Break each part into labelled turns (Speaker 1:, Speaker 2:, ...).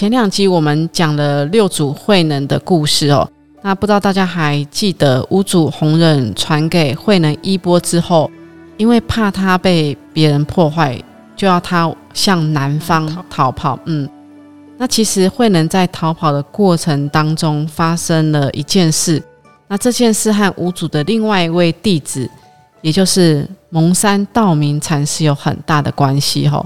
Speaker 1: 前两集我们讲了六祖慧能的故事哦，那不知道大家还记得五祖弘忍传给慧能衣钵之后，因为怕他被别人破坏，就要他向南方逃跑。嗯，那其实慧能在逃跑的过程当中发生了一件事，那这件事和五祖的另外一位弟子，也就是蒙山道明禅师有很大的关系哦。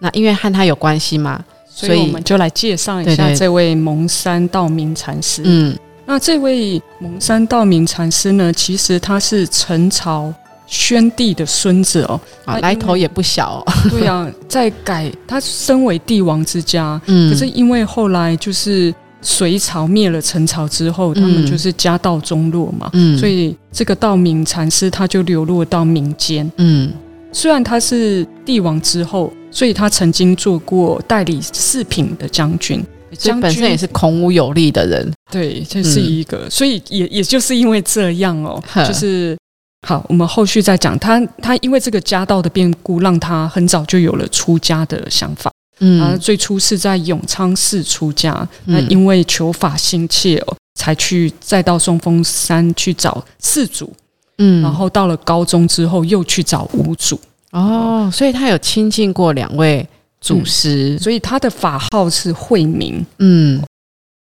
Speaker 1: 那因为和他有关系嘛。
Speaker 2: 所以我们就来介绍一下这位蒙山道明禅师。嗯，那这位蒙山道明禅师呢，其实他是陈朝宣帝的孙子哦，
Speaker 1: 啊，来头也不小。哦。
Speaker 2: 对啊，在改他身为帝王之家，嗯，可是因为后来就是隋朝灭了陈朝之后，他们就是家道中落嘛，嗯，所以这个道明禅师他就流落到民间。嗯，虽然他是帝王之后。所以他曾经做过代理四品的将军，
Speaker 1: 将本身也是孔武有力的人。
Speaker 2: 对，这是一个。所以也也就是因为这样哦，就是好，我们后续再讲他。他因为这个家道的变故，让他很早就有了出家的想法。嗯，啊，最初是在永昌寺出家，那因为求法心切哦，才去再到松峰山去找四祖。嗯，然后到了高中之后，又去找五祖。
Speaker 1: 哦，所以他有亲近过两位祖师，
Speaker 2: 所以他的法号是慧明。嗯，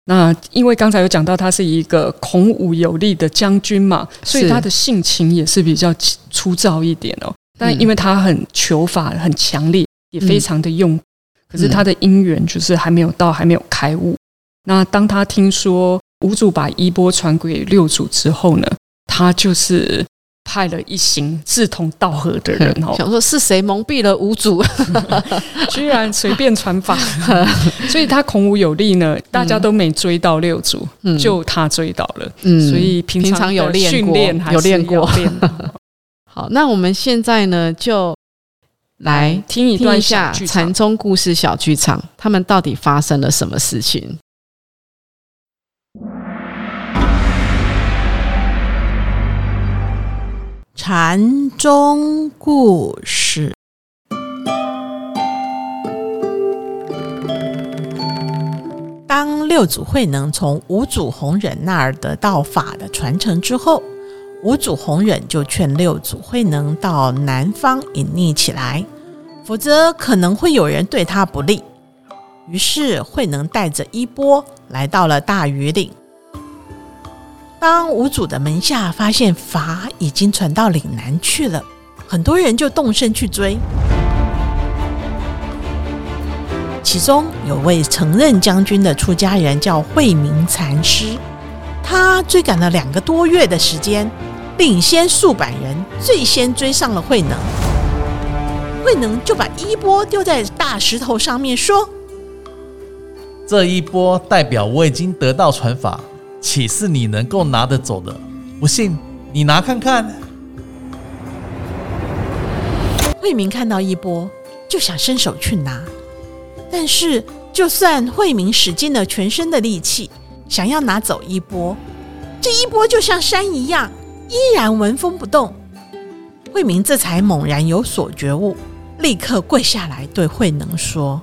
Speaker 2: 那因为刚才有讲到他是一个孔武有力的将军嘛，所以他的性情也是比较粗糙一点哦。但因为他很求法，很强烈，也非常的用，可是他的因缘就是还没有到，还没有开悟。那当他听说五祖把衣钵传给六祖之后呢，他就是。派了一行志同道合的人 哦，
Speaker 1: 想说是谁蒙蔽了五祖，
Speaker 2: 居然随便传法，所以他孔武有力呢，大家都没追到六祖，就他追到了，嗯，所以平常有训练，
Speaker 1: 有练过。好，那我们现在呢，就来听一段下禅宗故事小剧场，他们到底发生了什么事情？
Speaker 3: 禅宗故事。当六祖慧能从五祖弘忍那儿得到法的传承之后，五祖弘忍就劝六祖慧能到南方隐匿起来，否则可能会有人对他不利。于是慧能带着衣钵来到了大禹岭。当五祖的门下发现法已经传到岭南去了，很多人就动身去追。其中有位曾任将军的出家人叫慧明禅师，他追赶了两个多月的时间，领先数百人，最先追上了慧能。慧能就把衣钵丢在大石头上面，说：“
Speaker 4: 这一波代表我已经得到传法。”岂是你能够拿得走的？不信你拿看看。
Speaker 3: 慧明看到一波，就想伸手去拿，但是就算慧明使尽了全身的力气，想要拿走一波，这一波就像山一样，依然纹风不动。慧明这才猛然有所觉悟，立刻跪下来对慧能说：“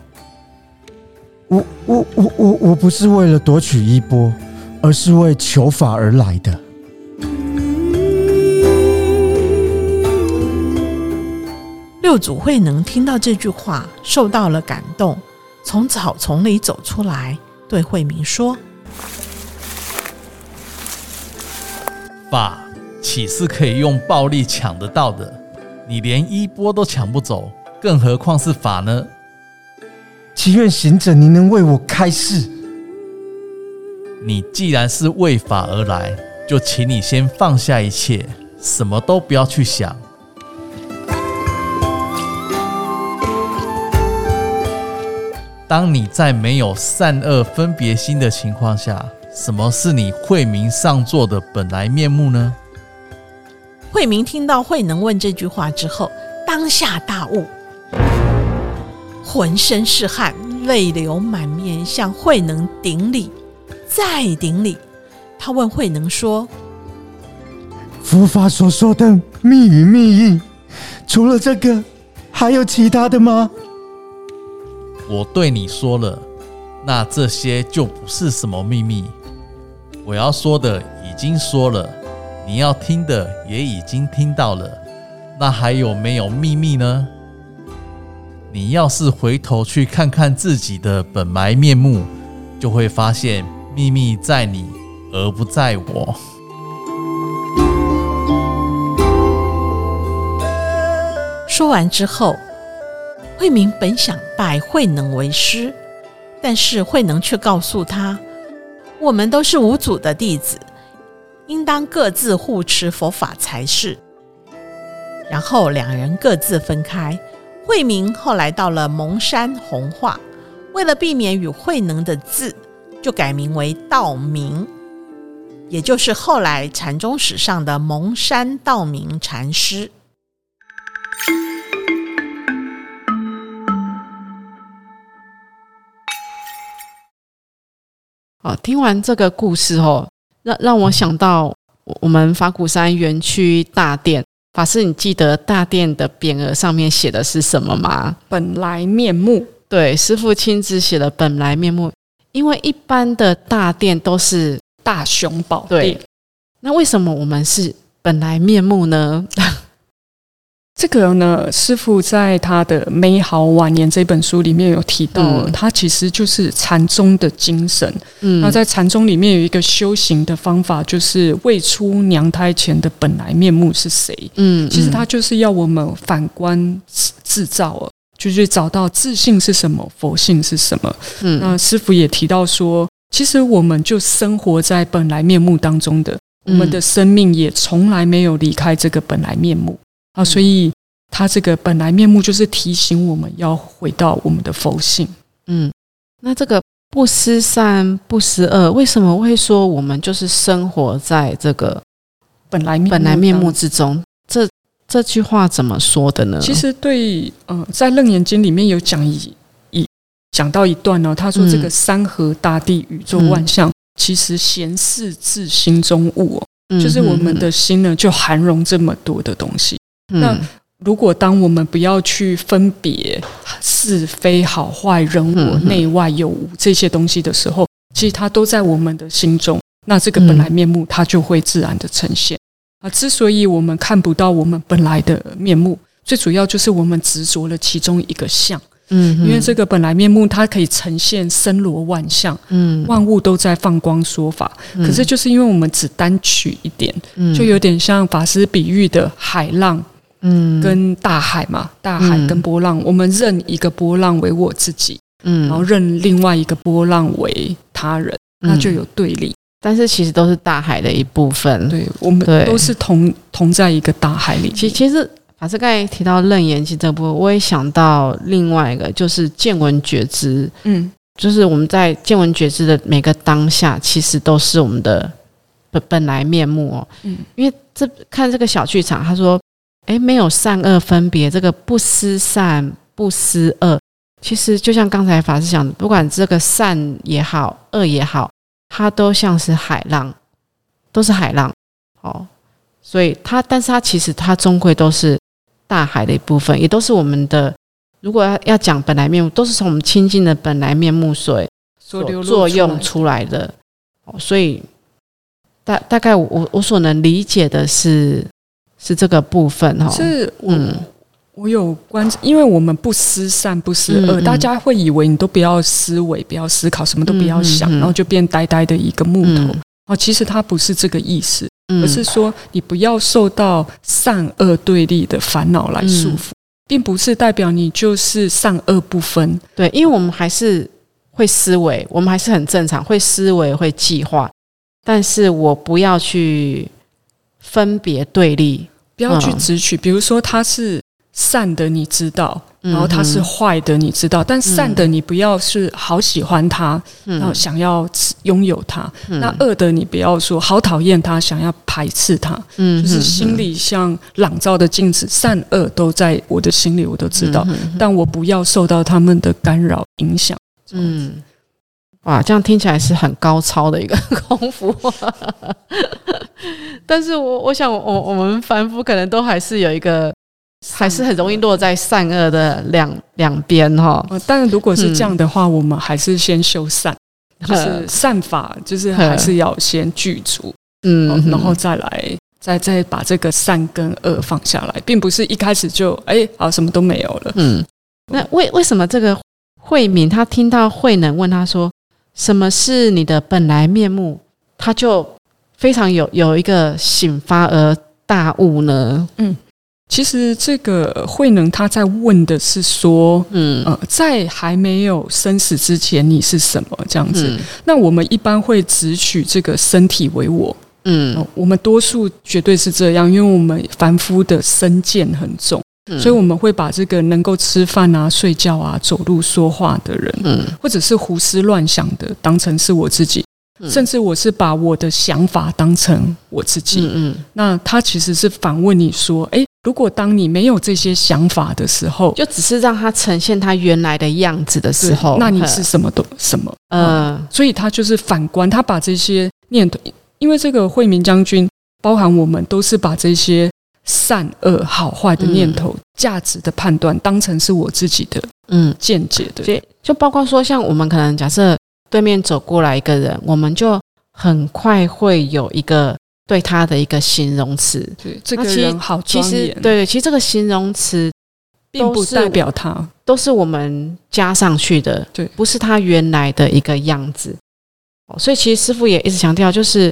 Speaker 5: 我我我我我不是为了夺取衣钵。”而是为求法而来的。
Speaker 3: 六祖慧能听到这句话，受到了感动，从草丛里走出来，对慧明说：“
Speaker 4: 法岂是可以用暴力抢得到的？你连衣钵都抢不走，更何况是法呢？
Speaker 5: 祈愿行者，您能为我开示。”
Speaker 4: 你既然是为法而来，就请你先放下一切，什么都不要去想。当你在没有善恶分别心的情况下，什么是你慧明上座的本来面目呢？
Speaker 3: 慧明听到慧能问这句话之后，当下大悟，浑身是汗，泪流满面，向慧能顶礼，再顶礼。他问慧能说：“
Speaker 5: 佛法所说的密语密意，除了这个，还有其他的吗？”
Speaker 4: 我对你说了，那这些就不是什么秘密。我要说的已经说了。你要听的也已经听到了，那还有没有秘密呢？你要是回头去看看自己的本来面目，就会发现秘密在你，而不在我。
Speaker 3: 说完之后，慧明本想拜慧能为师，但是慧能却告诉他：“我们都是五祖的弟子。”应当各自护持佛法才是。然后两人各自分开。慧明后来到了蒙山弘化，为了避免与慧能的字，就改名为道明，也就是后来禅宗史上的蒙山道明禅师。
Speaker 1: 好，听完这个故事后。让让我想到我们法鼓山园区大殿法师，你记得大殿的匾额上面写的是什么吗？
Speaker 2: 本来面目。
Speaker 1: 对，师傅亲自写了本来面目。因为一般的大殿都是
Speaker 2: 大雄宝殿，
Speaker 1: 那为什么我们是本来面目呢？
Speaker 2: 这个呢，师傅在他的《美好晚年》这本书里面有提到，他其实就是禅宗的精神。嗯，那在禅宗里面有一个修行的方法，就是未出娘胎前的本来面目是谁？嗯，其实他就是要我们反观自造，就是找到自信是什么，佛性是什么。嗯，那师傅也提到说，其实我们就生活在本来面目当中的，我们的生命也从来没有离开这个本来面目。啊，所以他这个本来面目就是提醒我们要回到我们的佛性。
Speaker 1: 嗯，那这个不思善不思恶，为什么会说我们就是生活在这个
Speaker 2: 本来
Speaker 1: 本来面目之中？这这句话怎么说的呢？
Speaker 2: 其实对，呃，在楞严经里面有讲一一讲到一段呢，他说这个山河大地宇宙万象，其实闲事自心中物哦，就是我们的心呢，就含容这么多的东西。那如果当我们不要去分别是非好坏人我内外有无这些东西的时候，其实它都在我们的心中。那这个本来面目它就会自然的呈现啊。之所以我们看不到我们本来的面目，最主要就是我们执着了其中一个相。嗯，因为这个本来面目它可以呈现森罗万象，嗯，万物都在放光说法。可是就是因为我们只单取一点，嗯就有点像法师比喻的海浪。嗯，跟大海嘛，大海跟波浪，我们认一个波浪为我自己，嗯，然后认另外一个波浪为他人，那就有对立。
Speaker 1: 但是其实都是大海的一部分，
Speaker 2: 对我们都是同同在一个大海里。
Speaker 1: 其其实法师刚才提到楞严经这部分，我也想到另外一个，就是见闻觉知。嗯，就是我们在见闻觉知的每个当下，其实都是我们的本本来面目哦。嗯，因为这看这个小剧场，他说。哎，没有善恶分别，这个不思善不思恶，其实就像刚才法师讲的，不管这个善也好，恶也好，它都像是海浪，都是海浪。哦，所以它，但是它其实它终归都是大海的一部分，也都是我们的。如果要要讲本来面目，都是从我们清净的本来面目所所作用出来的。哦，所以大大概我我所能理解的是。是这个部分哈，
Speaker 2: 是我我有关，因为我们不思善不思恶，大家会以为你都不要思维，不要思考，什么都不要想，然后就变呆呆的一个木头哦。其实它不是这个意思，而是说你不要受到善恶对立的烦恼来束缚，并不是代表你就是善恶不分。
Speaker 1: 对，因为我们还是会思维，我们还是很正常，会思维会计划，但是我不要去。分别对立，
Speaker 2: 不要去直取。比如说，他是善的你知道，然后他是坏的你知道，但善的你不要是好喜欢他，然后想要拥有他；那恶的你不要说好讨厌他，想要排斥他。嗯，就是心里像朗照的镜子，善恶都在我的心里，我都知道，但我不要受到他们的干扰影响。嗯，
Speaker 1: 哇，这样听起来是很高超的一个 功夫。但是我我想，我我们凡夫可能都还是有一个。还是很容易落在善恶的两两边哈。
Speaker 2: 但是如果是这样的话，我们还是先修善，就是善法，就是还是要先具足，嗯，然后再来，再再把这个善跟恶放下来，并不是一开始就哎，好什么都没有了。嗯，
Speaker 1: 那为为什么这个慧敏他听到慧能问他说什么是你的本来面目，他就非常有有一个醒发而大悟呢？嗯。
Speaker 2: 其实这个慧能他在问的是说，嗯。呃，在还没有生死之前，你是什么这样子？那我们一般会只取这个身体为我，嗯，我们多数绝对是这样，因为我们凡夫的身见很重，所以我们会把这个能够吃饭啊、睡觉啊、走路说话的人，嗯，或者是胡思乱想的，当成是我自己，甚至我是把我的想法当成我自己，嗯嗯，那他其实是反问你说，哎。如果当你没有这些想法的时候，
Speaker 1: 就只是让它呈现它原来的样子的时候，
Speaker 2: 那你是什么都什么？嗯，所以他就是反观，他把这些念头，因为这个惠明将军包含我们，都是把这些善恶好坏的念头、价值的判断当成是我自己的嗯见解的。
Speaker 1: 就就包括说，像我们可能假设对面走过来一个人，我们就很快会有一个。对他的一个形容词，
Speaker 2: 对这个人好
Speaker 1: 其实对，其实这个形容词
Speaker 2: 并不代表他，
Speaker 1: 都是我们加上去的，
Speaker 2: 对，
Speaker 1: 不是他原来的一个样子。所以其实师傅也一直强调，就是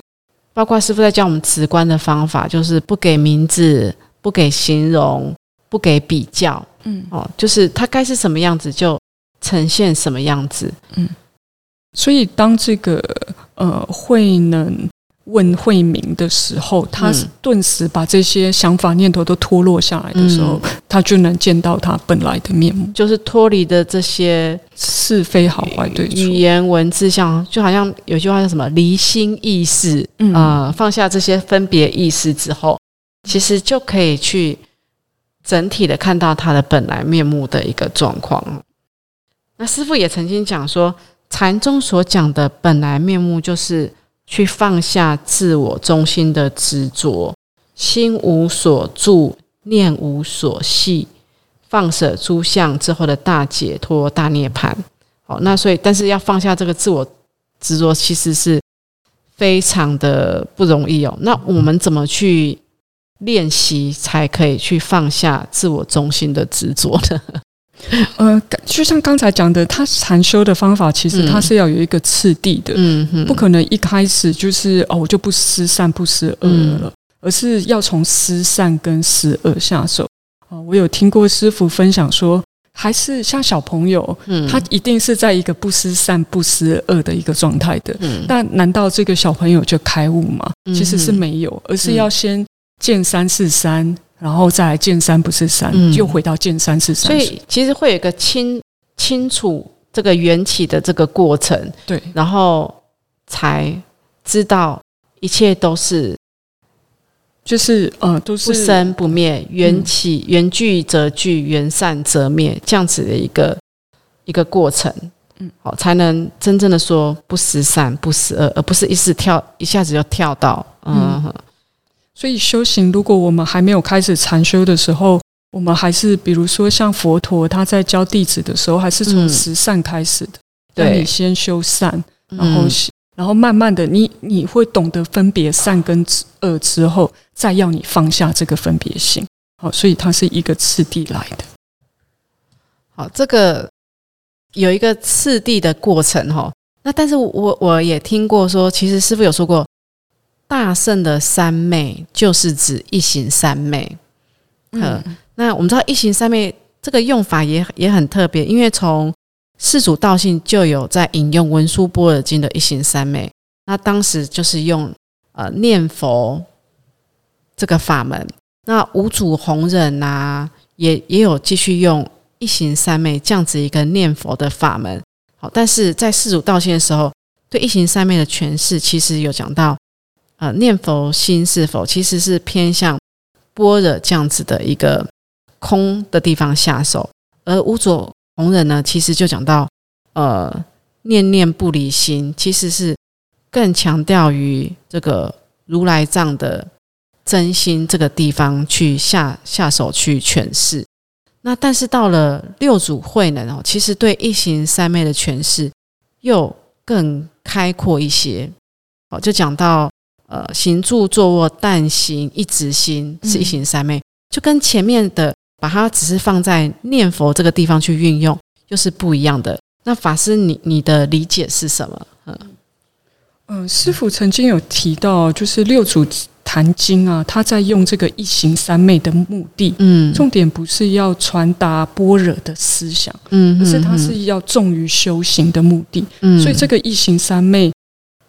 Speaker 1: 包括师傅在教我们直观的方法，就是不给名字，不给形容，不给比较，嗯，哦，就是他该是什么样子就呈现什么样子，嗯。
Speaker 2: 所以当这个呃慧能。问慧明的时候，他顿时把这些想法念头都脱落下来的时候，他就能见到他本来的面目，
Speaker 1: 就是脱离的这些
Speaker 2: 是非好坏对错、
Speaker 1: 语言文字，像就好像有句话叫什么“离心意识”啊，放下这些分别意识之后，其实就可以去整体的看到他的本来面目的一个状况。那师傅也曾经讲说，禅宗所讲的本来面目就是。去放下自我中心的执着，心无所住，念无所系，放舍诸相之后的大解脱、大涅槃。好，那所以，但是要放下这个自我执着，其实是非常的不容易哦。那我们怎么去练习，才可以去放下自我中心的执着呢？
Speaker 2: 呃，就像刚才讲的，他禅修的方法其实他是要有一个次第的，嗯不可能一开始就是哦，我就不思善不思恶了，而是要从思善跟思恶下手啊。我有听过师傅分享说，还是像小朋友，嗯，他一定是在一个不思善不思恶的一个状态的，嗯，但难道这个小朋友就开悟吗？其实是没有，而是要先见三是三。然后再来见山不是山，又回到见山是山。
Speaker 1: 所以其实会有一个清清楚这个缘起的这个过程，
Speaker 2: 对，
Speaker 1: 然后才知道一切都是，
Speaker 2: 就是呃，都是
Speaker 1: 不生不灭，缘起缘聚则聚，缘散则灭，这样子的一个一个过程，嗯，好，才能真正的说不思善不思恶，而不是一时跳一下子就跳到嗯。
Speaker 2: 所以修行，如果我们还没有开始禅修的时候，我们还是比如说像佛陀他在教弟子的时候，还是从十善开始的。对，你先修善，然后然后慢慢的，你你会懂得分别善跟恶之后，再要你放下这个分别心。好，所以它是一个次第来的。
Speaker 1: 好，这个有一个次第的过程哈。那但是我我也听过说，其实师傅有说过。大圣的三昧就是指一行三昧。嗯，那我们知道一行三昧这个用法也也很特别，因为从世祖道信就有在引用文殊般若经的一行三昧，那当时就是用呃念佛这个法门。那五祖弘忍啊、也也有继续用一行三昧这样子一个念佛的法门。好，但是在世祖道信的时候，对一行三昧的诠释，其实有讲到，呃，念佛心是否其实是偏向般若这样子的一个空的地方下手，而五祖弘忍呢，其实就讲到，呃，念念不离心，其实是更强调于这个如来藏的真心这个地方去下下手去诠释。那但是到了六祖慧能哦，其实对一行三昧的诠释又更开阔一些。哦，就讲到呃，行住坐卧但行一直心是一行三昧，就跟前面的把它只是放在念佛这个地方去运用，又是不一样的。那法师，你你的理解是什么？嗯
Speaker 2: 嗯，师傅曾经有提到，就是六祖。坛经啊，他在用这个一行三昧的目的，嗯，重点不是要传达般若的思想，嗯，而是他是要重于修行的目的，嗯，所以这个一行三昧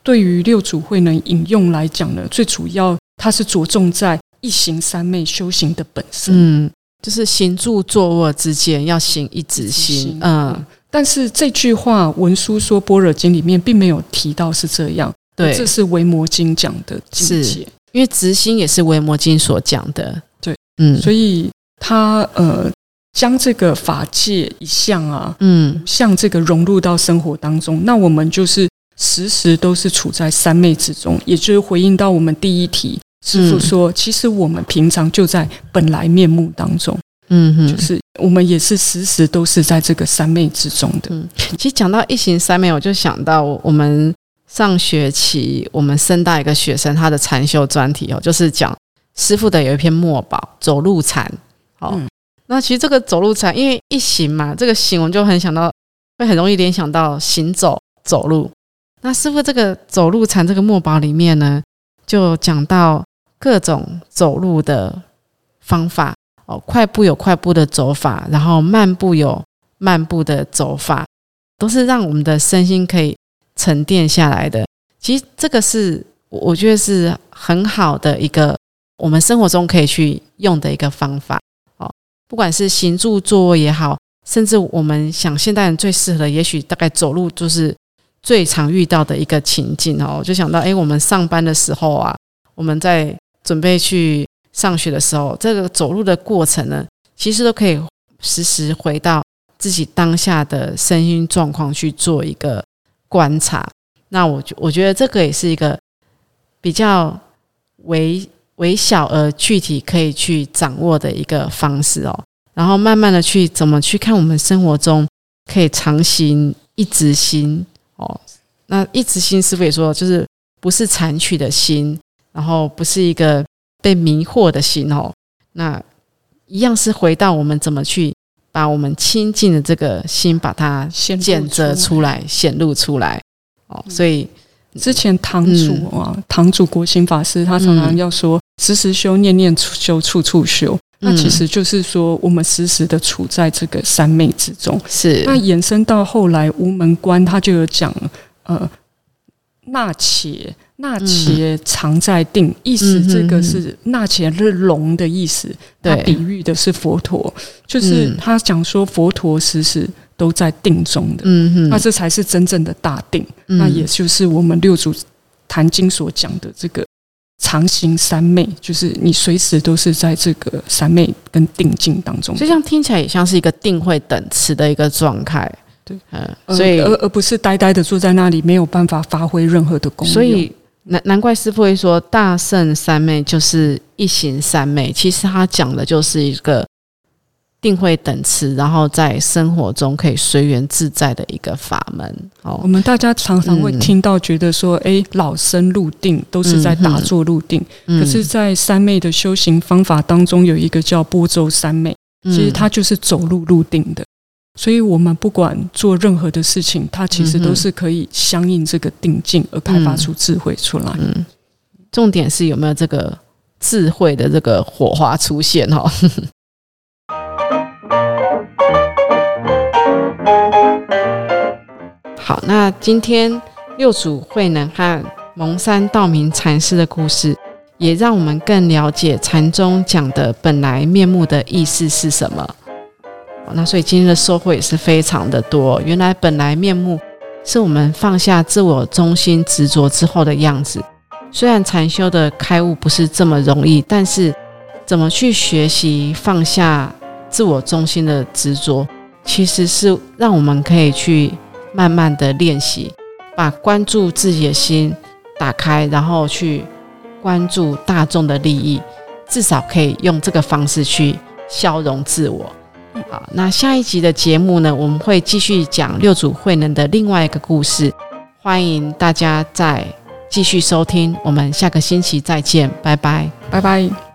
Speaker 2: 对于六祖慧能引用来讲呢，最主要它是着重在一行三昧修行的本身，
Speaker 1: 嗯，就是行住坐卧之间要行一直心，嗯，
Speaker 2: 但是这句话文殊说般若经里面并没有提到是这样，
Speaker 1: 对，
Speaker 2: 这是维摩经讲的境界。
Speaker 1: 因为直心也是维摩经所讲的，
Speaker 2: 对，嗯，所以他呃将这个法界一项啊，嗯，像这个融入到生活当中，那我们就是时时都是处在三昧之中，也就是回应到我们第一题，师傅说，其实我们平常就在本来面目当中，嗯哼，就是我们也是时时都是在这个三昧之中的。嗯，
Speaker 1: 其实讲到一行三昧，我就想到我们。上学期我们深大一个学生，他的禅修专题哦，就是讲师傅的有一篇墨宝走路禅。哦，那其实这个走路禅，因为一行嘛，这个行我们就很想到，会很容易联想到行走走路。那师傅这个走路禅这个墨宝里面呢，就讲到各种走路的方法哦，快步有快步的走法，然后慢步有慢步的走法，都是让我们的身心可以。沉淀下来的，其实这个是我觉得是很好的一个我们生活中可以去用的一个方法哦。不管是行住坐卧也好，甚至我们想现代人最适合的，也许大概走路就是最常遇到的一个情境哦。我就想到，哎，我们上班的时候啊，我们在准备去上学的时候，这个走路的过程呢，其实都可以时时回到自己当下的身心状况去做一个。观察，那我觉我觉得这个也是一个比较微微小而具体可以去掌握的一个方式哦。然后慢慢的去怎么去看我们生活中可以常行一直行哦。那一直心师傅也说，就是不是残取的心，然后不是一个被迷惑的心哦。那一样是回到我们怎么去。把我们亲近的这个心，把它检测出来、显露出来。哦，所以
Speaker 2: 之前堂主啊，堂主国兴法师，他常常要说：时时修，念念修，处处修。那其实就是说，我们时时的处在这个三昧之中。
Speaker 1: 是。
Speaker 2: 那延伸到后来，无门关他就有讲，呃，那且。那且常在定，意思这个是那且是龙的意思，它比喻的是佛陀，就是他讲说佛陀时时都在定中的，嗯哼，那这才是真正的大定，那也就是我们六祖坛经所讲的这个常行三昧，就是你随时都是在这个三昧跟定境当中，
Speaker 1: 就像听起来也像是一个定慧等持的一个状态，
Speaker 2: 对，嗯，所以而而不是呆呆的坐在那里，没有办法发挥任何的功用，
Speaker 1: 所以。难难怪师傅会说大圣三昧就是一行三昧，其实他讲的就是一个定慧等持，然后在生活中可以随缘自在的一个法门。哦，
Speaker 2: 我们大家常常会听到，觉得说，哎，老生入定都是在打坐入定，可是，在三昧的修行方法当中，有一个叫波州三昧，其实它就是走路入定的。所以，我们不管做任何的事情，它其实都是可以相应这个定境而开发出智慧出来。嗯，
Speaker 1: 重点是有没有这个智慧的这个火花出现哈。好，那今天六祖慧能和蒙山道明禅师的故事，也让我们更了解禅宗讲的本来面目的意思是什么。那所以今天的收获也是非常的多。原来本来面目是我们放下自我中心执着之后的样子。虽然禅修的开悟不是这么容易，但是怎么去学习放下自我中心的执着，其实是让我们可以去慢慢的练习，把关注自己的心打开，然后去关注大众的利益，至少可以用这个方式去消融自我。好，那下一集的节目呢，我们会继续讲六祖慧能的另外一个故事，欢迎大家再继续收听，我们下个星期再见，拜拜，
Speaker 2: 拜拜。